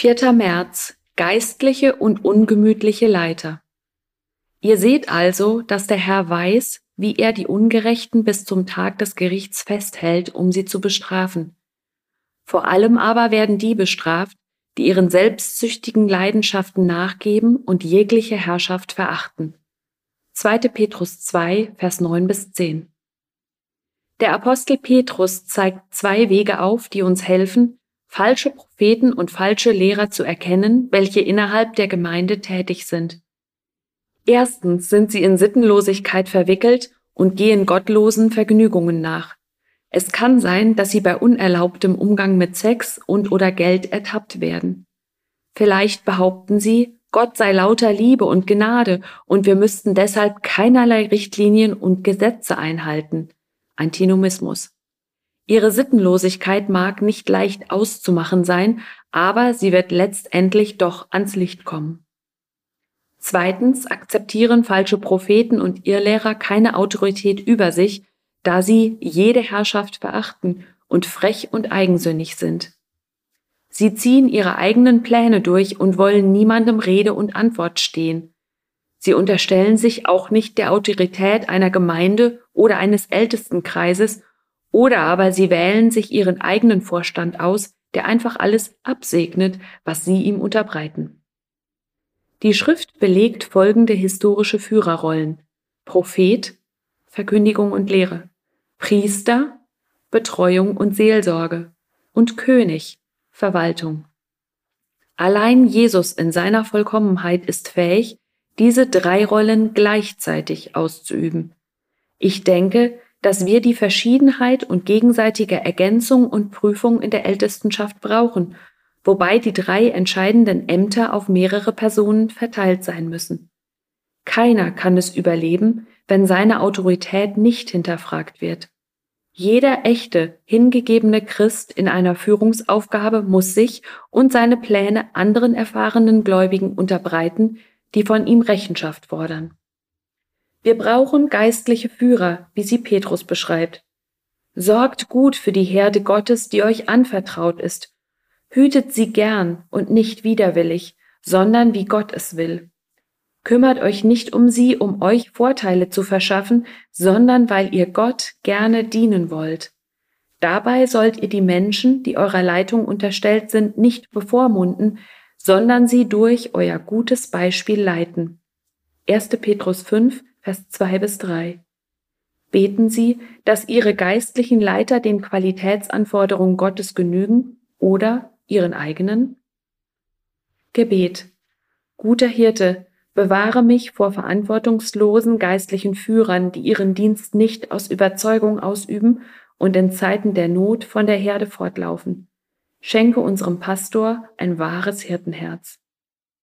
4. März Geistliche und ungemütliche Leiter. Ihr seht also, dass der Herr weiß, wie er die Ungerechten bis zum Tag des Gerichts festhält, um sie zu bestrafen. Vor allem aber werden die bestraft, die ihren selbstsüchtigen Leidenschaften nachgeben und jegliche Herrschaft verachten. 2. Petrus 2, Vers 9 bis 10. Der Apostel Petrus zeigt zwei Wege auf, die uns helfen, falsche Propheten und falsche Lehrer zu erkennen, welche innerhalb der Gemeinde tätig sind. Erstens sind sie in Sittenlosigkeit verwickelt und gehen gottlosen Vergnügungen nach. Es kann sein, dass sie bei unerlaubtem Umgang mit Sex und oder Geld ertappt werden. Vielleicht behaupten sie, Gott sei lauter Liebe und Gnade und wir müssten deshalb keinerlei Richtlinien und Gesetze einhalten. Antinomismus. Ihre Sittenlosigkeit mag nicht leicht auszumachen sein, aber sie wird letztendlich doch ans Licht kommen. Zweitens akzeptieren falsche Propheten und Irrlehrer keine Autorität über sich, da sie jede Herrschaft verachten und frech und eigensinnig sind. Sie ziehen ihre eigenen Pläne durch und wollen niemandem Rede und Antwort stehen. Sie unterstellen sich auch nicht der Autorität einer Gemeinde oder eines Ältestenkreises oder aber sie wählen sich ihren eigenen Vorstand aus, der einfach alles absegnet, was sie ihm unterbreiten. Die Schrift belegt folgende historische Führerrollen. Prophet, Verkündigung und Lehre. Priester, Betreuung und Seelsorge. Und König, Verwaltung. Allein Jesus in seiner Vollkommenheit ist fähig, diese drei Rollen gleichzeitig auszuüben. Ich denke, dass wir die Verschiedenheit und gegenseitige Ergänzung und Prüfung in der Ältestenschaft brauchen, wobei die drei entscheidenden Ämter auf mehrere Personen verteilt sein müssen. Keiner kann es überleben, wenn seine Autorität nicht hinterfragt wird. Jeder echte, hingegebene Christ in einer Führungsaufgabe muss sich und seine Pläne anderen erfahrenen Gläubigen unterbreiten, die von ihm Rechenschaft fordern. Wir brauchen geistliche Führer, wie sie Petrus beschreibt. Sorgt gut für die Herde Gottes, die euch anvertraut ist. Hütet sie gern und nicht widerwillig, sondern wie Gott es will. Kümmert euch nicht um sie, um euch Vorteile zu verschaffen, sondern weil ihr Gott gerne dienen wollt. Dabei sollt ihr die Menschen, die eurer Leitung unterstellt sind, nicht bevormunden, sondern sie durch euer gutes Beispiel leiten. 1. Petrus 5, Vers 2 bis 3. Beten Sie, dass Ihre geistlichen Leiter den Qualitätsanforderungen Gottes genügen oder Ihren eigenen? Gebet. Guter Hirte, bewahre mich vor verantwortungslosen geistlichen Führern, die ihren Dienst nicht aus Überzeugung ausüben und in Zeiten der Not von der Herde fortlaufen. Schenke unserem Pastor ein wahres Hirtenherz.